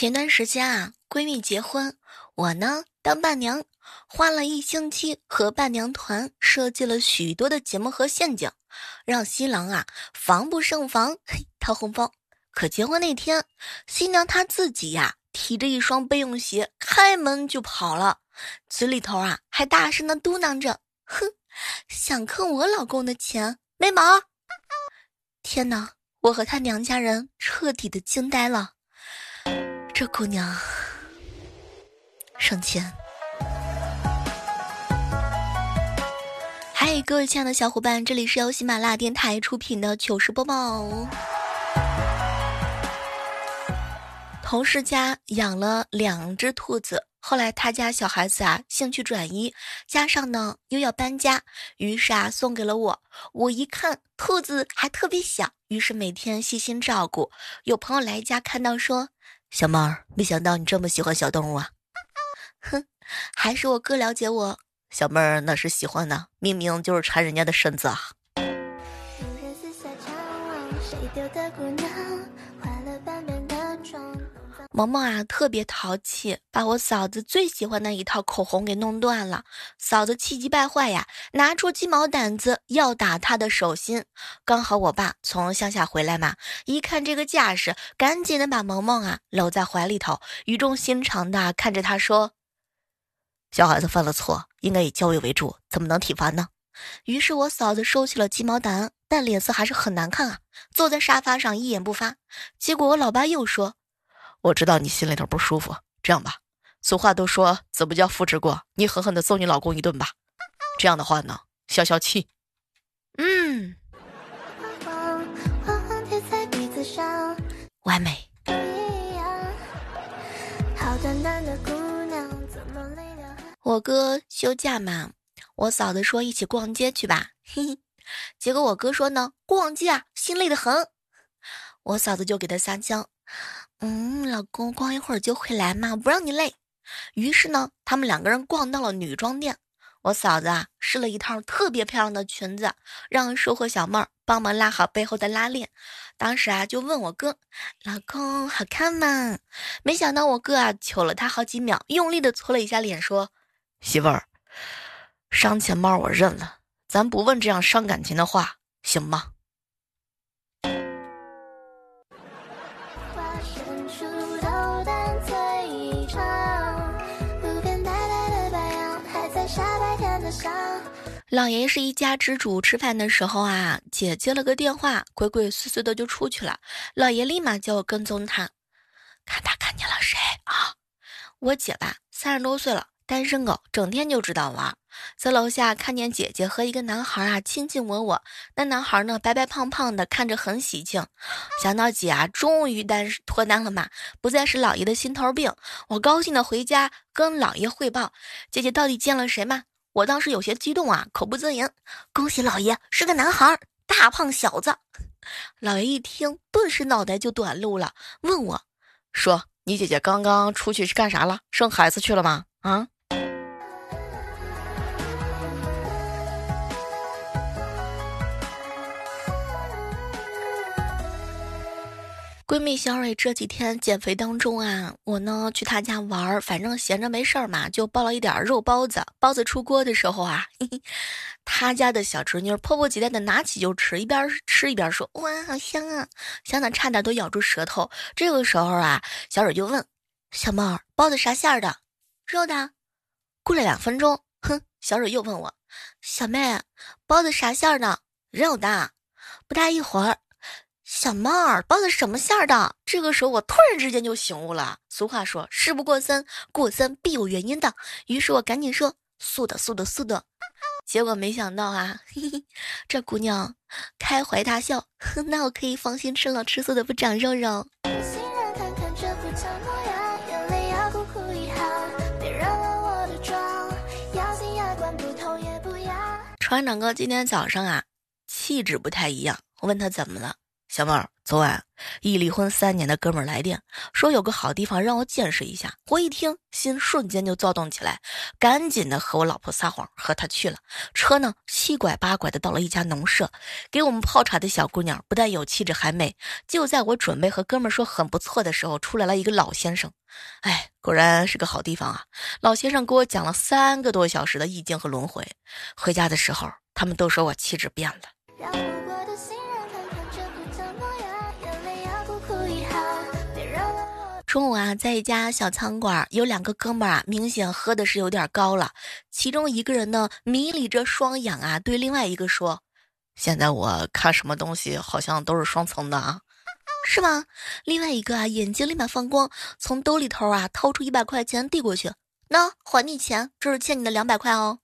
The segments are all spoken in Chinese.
前段时间啊，闺蜜结婚，我呢当伴娘，花了一星期和伴娘团设计了许多的节目和陷阱，让新郎啊防不胜防，嘿掏红包。可结婚那天，新娘她自己呀提着一双备用鞋开门就跑了，嘴里头啊还大声的嘟囔着：“哼，想坑我老公的钱没毛！”天哪，我和他娘家人彻底的惊呆了。这姑娘省钱。嗨，各位亲爱的小伙伴，这里是由喜马拉雅电台出品的糗事播报。同事家养了两只兔子，后来他家小孩子啊兴趣转移，加上呢又要搬家，于是啊送给了我。我一看兔子还特别小，于是每天细心照顾。有朋友来家看到说。小猫儿，没想到你这么喜欢小动物啊！哼，还是我哥了解我。小妹儿那是喜欢呢，明明就是馋人家的身子啊。萌萌啊，特别淘气，把我嫂子最喜欢的一套口红给弄断了。嫂子气急败坏呀，拿出鸡毛掸子要打她的手心。刚好我爸从乡下回来嘛，一看这个架势，赶紧的把萌萌啊搂在怀里头，语重心长的看着他说：“小孩子犯了错，应该以教育为主，怎么能体罚呢？”于是我嫂子收起了鸡毛掸，但脸色还是很难看啊，坐在沙发上一言不发。结果我老爸又说。我知道你心里头不舒服，这样吧，俗话都说子不教父之过，你狠狠的揍你老公一顿吧，这样的话呢，消消气。嗯，完美。我哥休假嘛，我嫂子说一起逛街去吧，嘿嘿，结果我哥说呢，逛街啊，心累的很，我嫂子就给他撒娇。嗯，老公，逛一会儿就回来嘛，不让你累。于是呢，他们两个人逛到了女装店。我嫂子啊，试了一套特别漂亮的裙子，让售货小妹儿帮忙拉好背后的拉链。当时啊，就问我哥：“老公，好看吗？”没想到我哥啊，瞅了他好几秒，用力的搓了一下脸，说：“媳妇儿，伤钱包我认了，咱不问这样伤感情的话，行吗？”老爷是一家之主，吃饭的时候啊，姐接了个电话，鬼鬼祟祟的就出去了。老爷立马叫我跟踪他，看他看见了谁啊？我姐吧，三十多岁了，单身狗，整天就知道玩，在楼下看见姐姐和一个男孩啊亲亲我我，那男孩呢白白胖胖的，看着很喜庆。想到姐啊终于单脱单了嘛，不再是老爷的心头病，我高兴的回家跟老爷汇报，姐姐到底见了谁吗？我当时有些激动啊，口不择言。恭喜老爷是个男孩，大胖小子。老爷一听，顿时脑袋就短路了，问我，说：“你姐姐刚刚出去是干啥了？生孩子去了吗？”啊？闺蜜小蕊这几天减肥当中啊，我呢去她家玩儿，反正闲着没事儿嘛，就包了一点肉包子。包子出锅的时候啊，嘿 嘿，她家的小侄女迫不及待的拿起就吃，一边吃一边说：“哇，好香啊，香的差点都咬住舌头。”这个时候啊，小蕊就问小猫：“包子啥馅儿的？肉的？”过了两分钟，哼，小蕊又问我：“小妹，包子啥馅儿的？肉的？”不大一会儿。小猫儿，包的什么馅儿的？这个时候我突然之间就醒悟了。俗话说，事不过三，过三必有原因的。于是我赶紧说素的，素的，素的。结果没想到啊，嘿嘿，这姑娘开怀大笑。那我可以放心吃了，吃素的不长肉肉。船长哥今天早上啊，气质不太一样。我问他怎么了。小妹儿，昨晚一离婚三年的哥们儿来电，说有个好地方让我见识一下。我一听，心瞬间就躁动起来，赶紧的和我老婆撒谎，和他去了。车呢，七拐八拐的到了一家农舍，给我们泡茶的小姑娘不但有气质还美。就在我准备和哥们儿说很不错的时候，出来了一个老先生。哎，果然是个好地方啊！老先生给我讲了三个多小时的易经和轮回。回家的时候，他们都说我气质变了。中午啊，在一家小餐馆，有两个哥们儿啊，明显喝的是有点高了。其中一个人呢，迷离着双眼啊，对另外一个说：“现在我看什么东西好像都是双层的啊，是吗？”另外一个啊，眼睛立马放光，从兜里头啊掏出一百块钱递过去：“那还你钱，这是欠你的两百块哦。”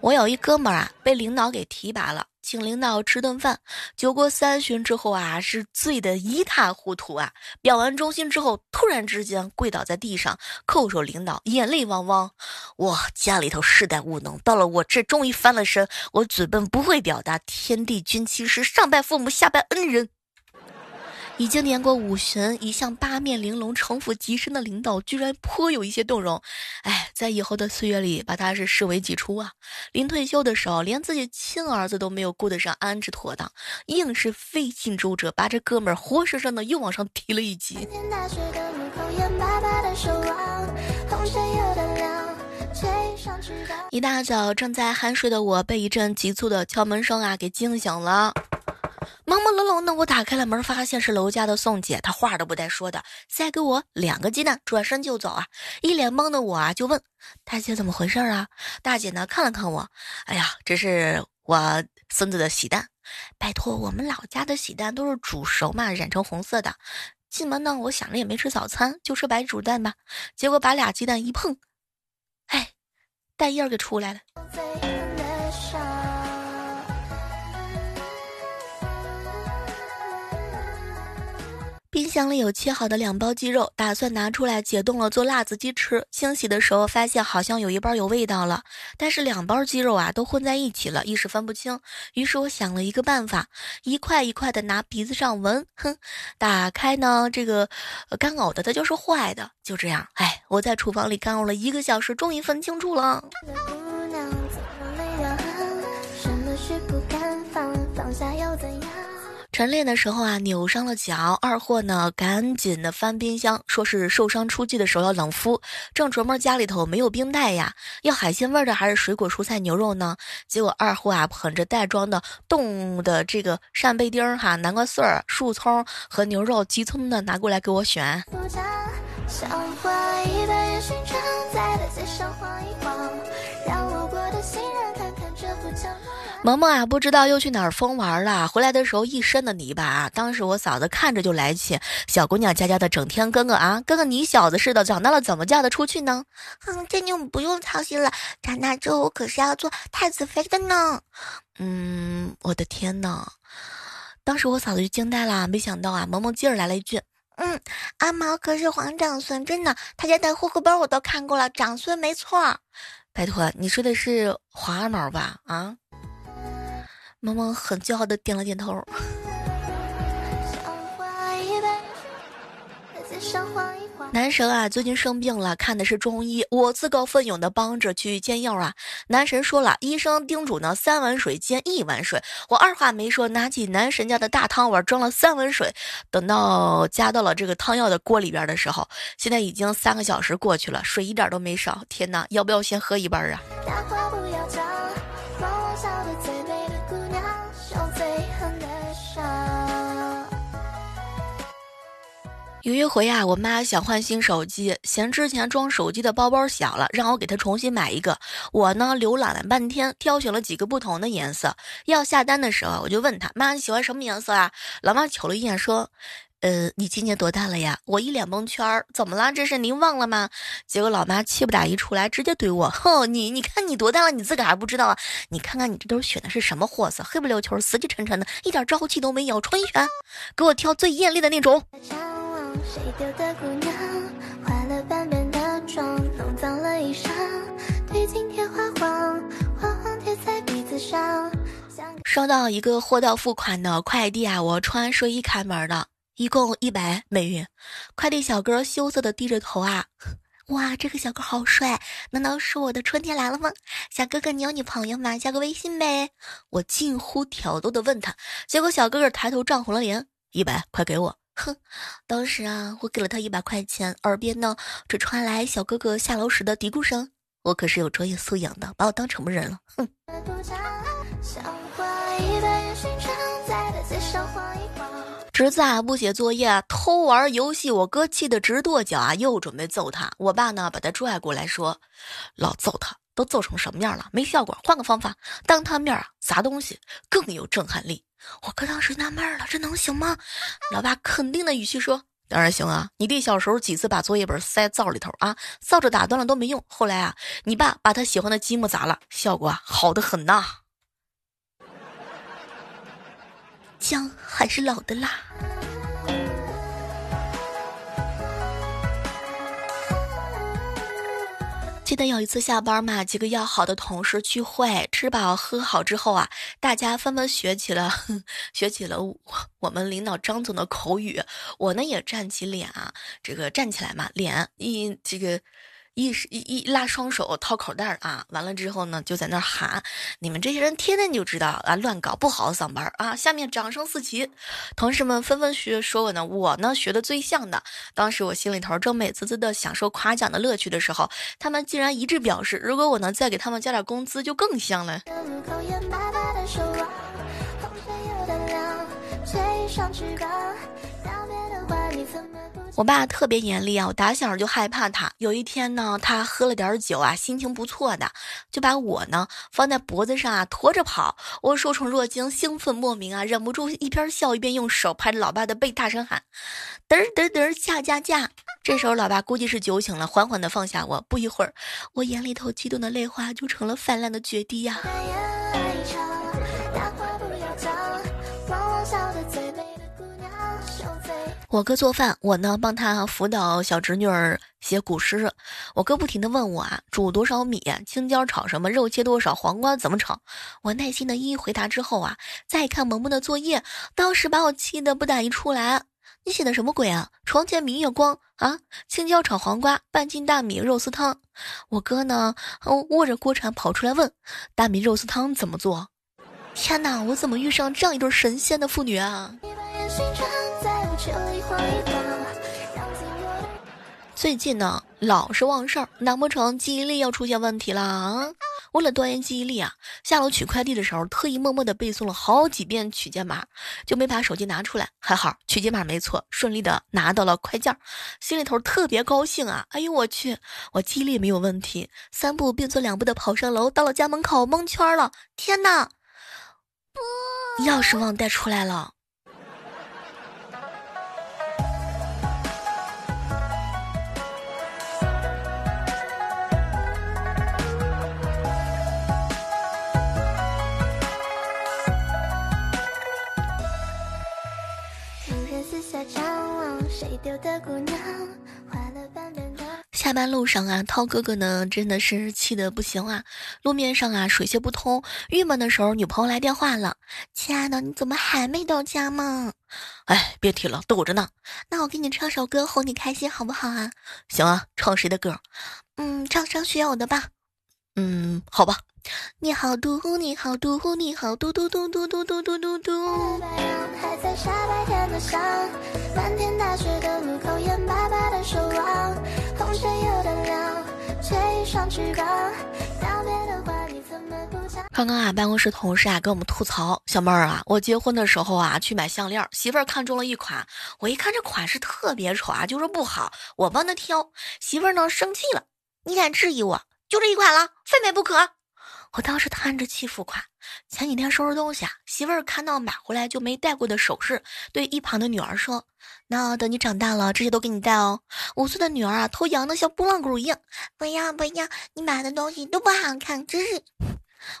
我有一哥们儿啊，被领导给提拔了。请领导吃顿饭，酒过三巡之后啊，是醉得一塌糊涂啊！表完忠心之后，突然之间跪倒在地上，叩首领导，眼泪汪汪。我家里头世代务农，到了我这终于翻了身。我嘴笨不会表达，天地君亲师，上拜父母，下拜恩人。已经年过五旬，一向八面玲珑、城府极深的领导，居然颇有一些动容。哎，在以后的岁月里，把他是视为己出啊。临退休的时候，连自己亲儿子都没有顾得上安置妥当，硬是费尽周折，把这哥们儿活生生的又往上提了一级。一大早正在酣睡的我，被一阵急促的敲门声啊给惊醒了。朦朦胧胧的，我打开了门，发现是楼家的宋姐。她话都不带说的，塞给我两个鸡蛋，转身就走啊！一脸懵的我啊，就问大姐怎么回事啊？大姐呢，看了看我，哎呀，这是我孙子的喜蛋。拜托，我们老家的喜蛋都是煮熟嘛，染成红色的。进门呢，我想着也没吃早餐，就吃白煮蛋吧。结果把俩鸡蛋一碰，哎，蛋液给出来了。箱里有切好的两包鸡肉，打算拿出来解冻了做辣子鸡吃。清洗的时候发现好像有一包有味道了，但是两包鸡肉啊都混在一起了，一时分不清。于是我想了一个办法，一块一块的拿鼻子上闻，哼，打开呢这个干呕的它就是坏的。就这样，哎，我在厨房里干呕了一个小时，终于分清楚了。晨练的时候啊，扭伤了脚，二货呢赶紧的翻冰箱，说是受伤出去的时候要冷敷。正琢磨家里头没有冰袋呀，要海鲜味的还是水果蔬菜牛肉呢？结果二货啊捧着袋装的冻的这个扇贝丁哈、南瓜穗儿、树葱和牛肉，急匆的拿过来给我选。萌萌啊，不知道又去哪儿疯玩了。回来的时候一身的泥巴啊！当时我嫂子看着就来气，小姑娘家家的，整天跟个啊，跟个你小子似的，长大了怎么嫁得出去呢？哼，这你们不用操心了，长大之后我可是要做太子妃的呢。嗯，我的天呐！当时我嫂子就惊呆了，没想到啊，萌萌接着来了一句：“嗯，阿毛可是皇长孙，真的，他家的户口本我都看过了，长孙没错。拜托，你说的是皇阿毛吧？啊？”萌萌很骄傲的点了点头。男神啊，最近生病了，看的是中医，我自告奋勇的帮着去煎药啊。男神说了，医生叮嘱呢，三碗水煎一碗水。我二话没说，拿起男神家的大汤碗装了三碗水。等到加到了这个汤药的锅里边的时候，现在已经三个小时过去了，水一点都没少。天哪，要不要先喝一半啊？有一回啊，我妈想换新手机，嫌之前装手机的包包小了，让我给她重新买一个。我呢，浏览了半天，挑选了几个不同的颜色。要下单的时候，我就问她：“妈，你喜欢什么颜色啊？”老妈瞅了一眼，说：“呃，你今年多大了呀？”我一脸蒙圈儿，怎么了？这是您忘了吗？结果老妈气不打一处来，直接怼我：“哼，你你看你多大了，你自个还不知道啊？你看看你这都选的是什么货色？黑不溜秋、死气沉沉的，一点朝气都没有。冲一拳，给我挑最艳丽的那种。”谁丢的姑娘，化了半边的妆，弄脏了衣裳，对镜贴花黄，花黄贴在鼻子上收到一个货到付款的快递啊，我穿睡衣开门的，一共一百美元。快递小哥羞涩的低着头啊，哇，这个小哥好帅，难道是我的春天来了吗？小哥哥，你有女朋友吗？加个微信呗。我近乎挑逗的问他，结果小哥哥抬头涨红了脸，一百，快给我。哼，当时啊，我给了他一百块钱，耳边呢只传来小哥哥下楼时的嘀咕声。我可是有专业素养的，把我当什么人了？哼。侄子啊，不写作业，偷玩游戏，我哥气得直跺脚啊，又准备揍他。我爸呢，把他拽过来说：“老揍他，都揍成什么样了？没效果，换个方法，当他面啊砸东西更有震撼力。”我哥当时纳闷了，这能行吗？老爸肯定的语气说：“当然行啊，你弟小时候几次把作业本塞灶里头啊，扫帚打断了都没用。后来啊，你爸把他喜欢的积木砸了，效果好的很呐。”姜还是老的辣。记得有一次下班嘛，几个要好的同事聚会，吃饱喝好之后啊，大家纷纷学起了 学起了我们领导张总的口语。我呢也站起脸啊，这个站起来嘛，脸一这个。一一一拉双手掏口袋啊，完了之后呢，就在那喊：“你们这些人天天就知道啊，乱搞不好好上班啊！”下面掌声四起，同事们纷纷学说我呢，我呢学的最像的。当时我心里头正美滋滋的享受夸奖的乐趣的时候，他们竟然一致表示，如果我能再给他们加点工资，就更像了。我爸特别严厉啊，我打小就害怕他。有一天呢，他喝了点酒啊，心情不错的，就把我呢放在脖子上啊驮着跑。我受宠若惊，兴奋莫名啊，忍不住一边笑一边用手拍着老爸的背，大声喊：“嘚嘚嘚，驾驾驾！”这时候老爸估计是酒醒了，缓缓的放下我。不一会儿，我眼里头激动的泪花就成了泛滥的决堤呀。我哥做饭，我呢帮他辅导小侄女儿写古诗。我哥不停的问我啊，煮多少米？青椒炒什么？肉切多少？黄瓜怎么炒？我耐心的一一回答之后啊，再看萌萌的作业，当时把我气得不打一处来。你写的什么鬼啊？床前明月光啊！青椒炒黄瓜，半斤大米肉丝汤。我哥呢，握着锅铲跑出来问，大米肉丝汤怎么做？天哪，我怎么遇上这样一对神仙的妇女啊？最近呢，老是忘事儿，难不成记忆力要出现问题了啊？为了锻炼记忆力啊，下楼取快递的时候，特意默默的背诵了好几遍取件码，就没把手机拿出来。还好取件码没错，顺利的拿到了快件，心里头特别高兴啊！哎呦我去，我记忆力没有问题，三步并作两步的跑上楼，到了家门口蒙圈了。天哪，钥匙忘带出来了。下班路上啊，涛哥哥呢真的是气得不行啊！路面上啊水泄不通，郁闷的时候，女朋友来电话了：“亲爱的，你怎么还没到家吗？”哎，别提了，等着呢。那我给你唱首歌哄你开心好不好啊？行啊，唱谁的歌？嗯，唱张学友的吧。嗯，好吧。你好嘟，你好嘟，你好嘟嘟嘟嘟嘟嘟嘟嘟嘟。刚刚啊，办公室同事啊跟我们吐槽，小妹儿啊，我结婚的时候啊去买项链，媳妇儿看中了一款，我一看这款式特别丑啊，就说不好，我帮他挑，媳妇儿呢生气了，你敢质疑我？就这一款了，非买不可。我当时叹着气付款。前几天收拾东西啊，媳妇儿看到买回来就没戴过的首饰，对一旁的女儿说：“那等你长大了，这些都给你戴哦。”五岁的女儿啊，头扬的像拨浪鼓一样。不要不要，你买的东西都不好看，真是！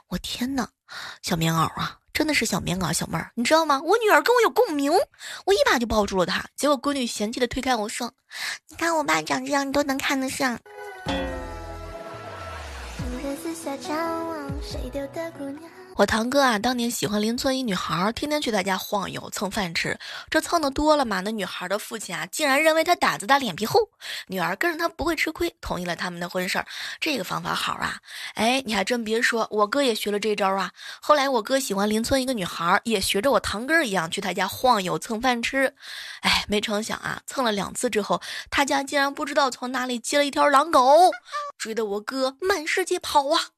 我天哪，小棉袄啊，真的是小棉袄，小妹儿，你知道吗？我女儿跟我有共鸣，我一把就抱住了她。结果闺女嫌弃的推开我说：“你看我爸长这样，你都能看得上。”我堂哥啊，当年喜欢邻村一女孩，天天去他家晃悠蹭饭吃。这蹭的多了嘛，那女孩的父亲啊，竟然认为他胆子大脸皮厚，女儿跟着他不会吃亏，同意了他们的婚事儿。这个方法好啊！哎，你还真别说，我哥也学了这招啊。后来我哥喜欢邻村一个女孩，也学着我堂哥一样去他家晃悠蹭饭吃。哎，没成想啊，蹭了两次之后，他家竟然不知道从哪里接了一条狼狗，追得我哥满世界跑啊！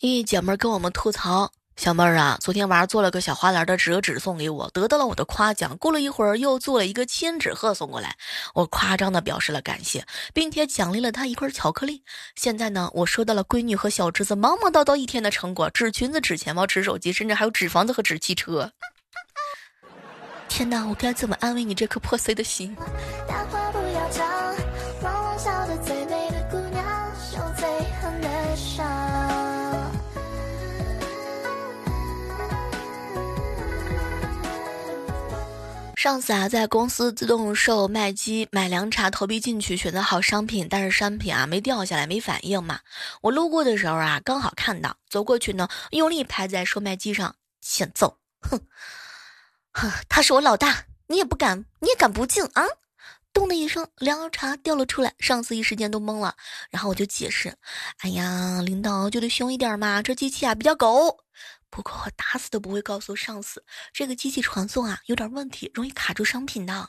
一姐们儿跟我们吐槽：“小妹儿啊，昨天晚上做了个小花篮的折纸送给我，得到了我的夸奖。过了一会儿，又做了一个千纸鹤送过来，我夸张的表示了感谢，并且奖励了她一块巧克力。现在呢，我收到了闺女和小侄子忙忙叨叨一天的成果：纸裙子、纸钱包、纸手机，甚至还有纸房子和纸汽车。”天哪，我该怎么安慰你这颗破碎的心？上次啊，在公司自动售卖机买凉茶，投币进去选择好商品，但是商品啊没掉下来，没反应嘛。我路过的时候啊，刚好看到，走过去呢，用力拍在售卖机上，欠揍，哼。他是我老大，你也不敢，你也敢不敬啊！咚的一声，凉茶掉了出来，上司一时间都懵了。然后我就解释：“哎呀，领导就得凶一点嘛，这机器啊比较狗。不过我打死都不会告诉上司，这个机器传送啊有点问题，容易卡住商品的。”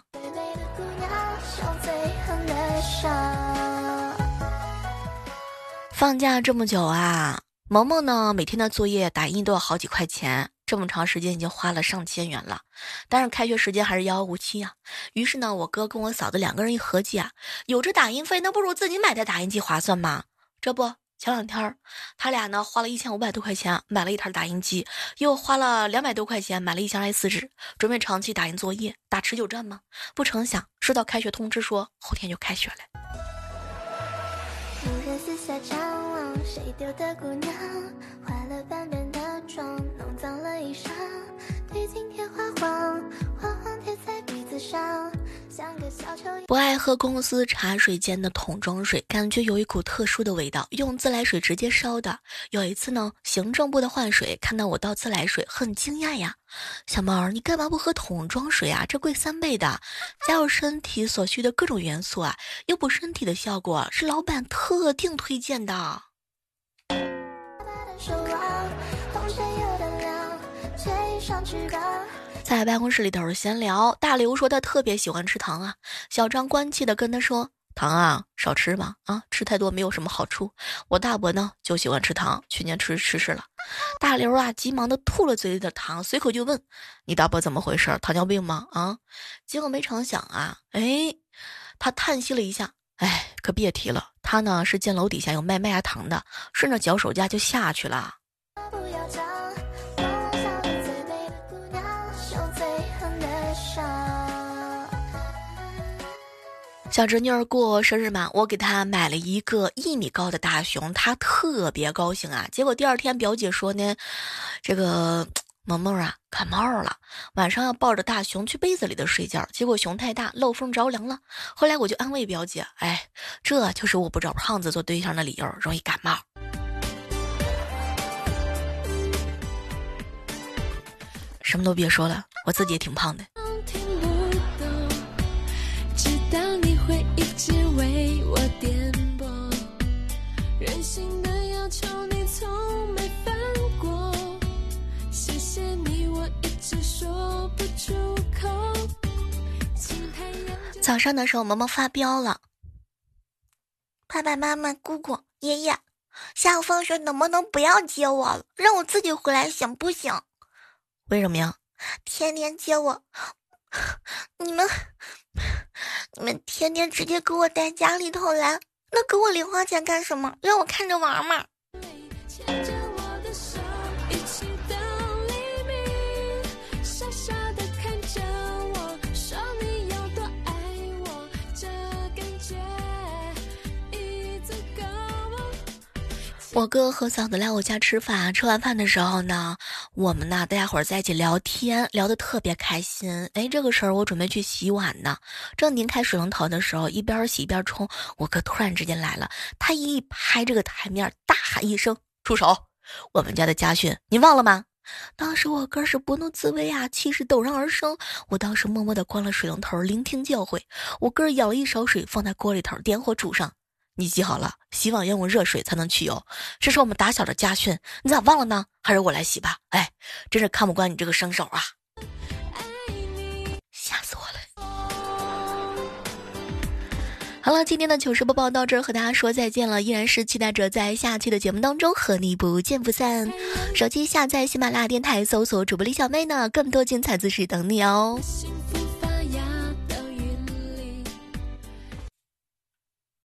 放假这么久啊，萌萌呢每天的作业打印都要好几块钱。这么长时间已经花了上千元了，但是开学时间还是遥遥无期啊。于是呢，我哥跟我嫂子两个人一合计啊，有这打印费，那不如自己买台打印机划算吗？这不，前两天他俩呢花了一千五百多块钱买了一台打印机，又花了两百多块钱买了一箱 A4 纸，准备长期打印作业，打持久战吗？不成想收到开学通知说后天就开学了。谁丢的姑娘，化了斑点的妆，不爱喝公司茶水间的桶装水，感觉有一股特殊的味道。用自来水直接烧的。有一次呢，行政部的换水看到我倒自来水，很惊讶呀。小猫儿，你干嘛不喝桶装水啊？这贵三倍的，加入身体所需的各种元素啊，又补身体的效果，是老板特定推荐的。在办公室里头闲聊，大刘说他特别喜欢吃糖啊。小张关切的跟他说：“糖啊，少吃吧，啊，吃太多没有什么好处。”我大伯呢就喜欢吃糖，去年吃吃世了。大刘啊，急忙的吐了嘴里的糖，随口就问：“你大伯怎么回事？糖尿病吗？啊？”结果没成想啊，哎，他叹息了一下，哎，可别提了，他呢是见楼底下有卖麦芽糖的，顺着脚手架就下去了。小侄女儿过生日嘛，我给她买了一个一米高的大熊，她特别高兴啊。结果第二天表姐说呢，这个萌萌啊感冒了，晚上要抱着大熊去被子里的睡觉。结果熊太大，漏风着凉了。后来我就安慰表姐，哎，这就是我不找胖子做对象的理由，容易感冒。什么都别说了，我自己也挺胖的。早上的时候，萌萌发飙了。爸爸妈妈、姑姑、爷爷，下午放学能不能不要接我了，让我自己回来行不行？为什么呀？天天接我，你们，你们天天直接给我带家里头来，那给我零花钱干什么？让我看着玩嘛。我哥和嫂子来我家吃饭，吃完饭的时候呢，我们呢大家伙在一起聊天，聊得特别开心。哎，这个时候我准备去洗碗呢，正拧开水龙头的时候，一边洗一边冲，我哥突然之间来了，他一拍这个台面，大喊一声：“住手！我们家的家训你忘了吗？”当时我哥是不怒自威啊，气势陡然而生。我当时默默的关了水龙头，聆听教诲。我哥舀了一勺水放在锅里头，点火煮上。你记好了，洗碗要用热水才能去油，这是我们打小的家训，你咋忘了呢？还是我来洗吧。哎，真是看不惯你这个生手啊！吓死我了。好了，今天的糗事播报到这儿，和大家说再见了。依然是期待着在下期的节目当中和你不见不散。手机下载喜马拉雅电台，搜索主播李小妹呢，更多精彩姿势等你哦。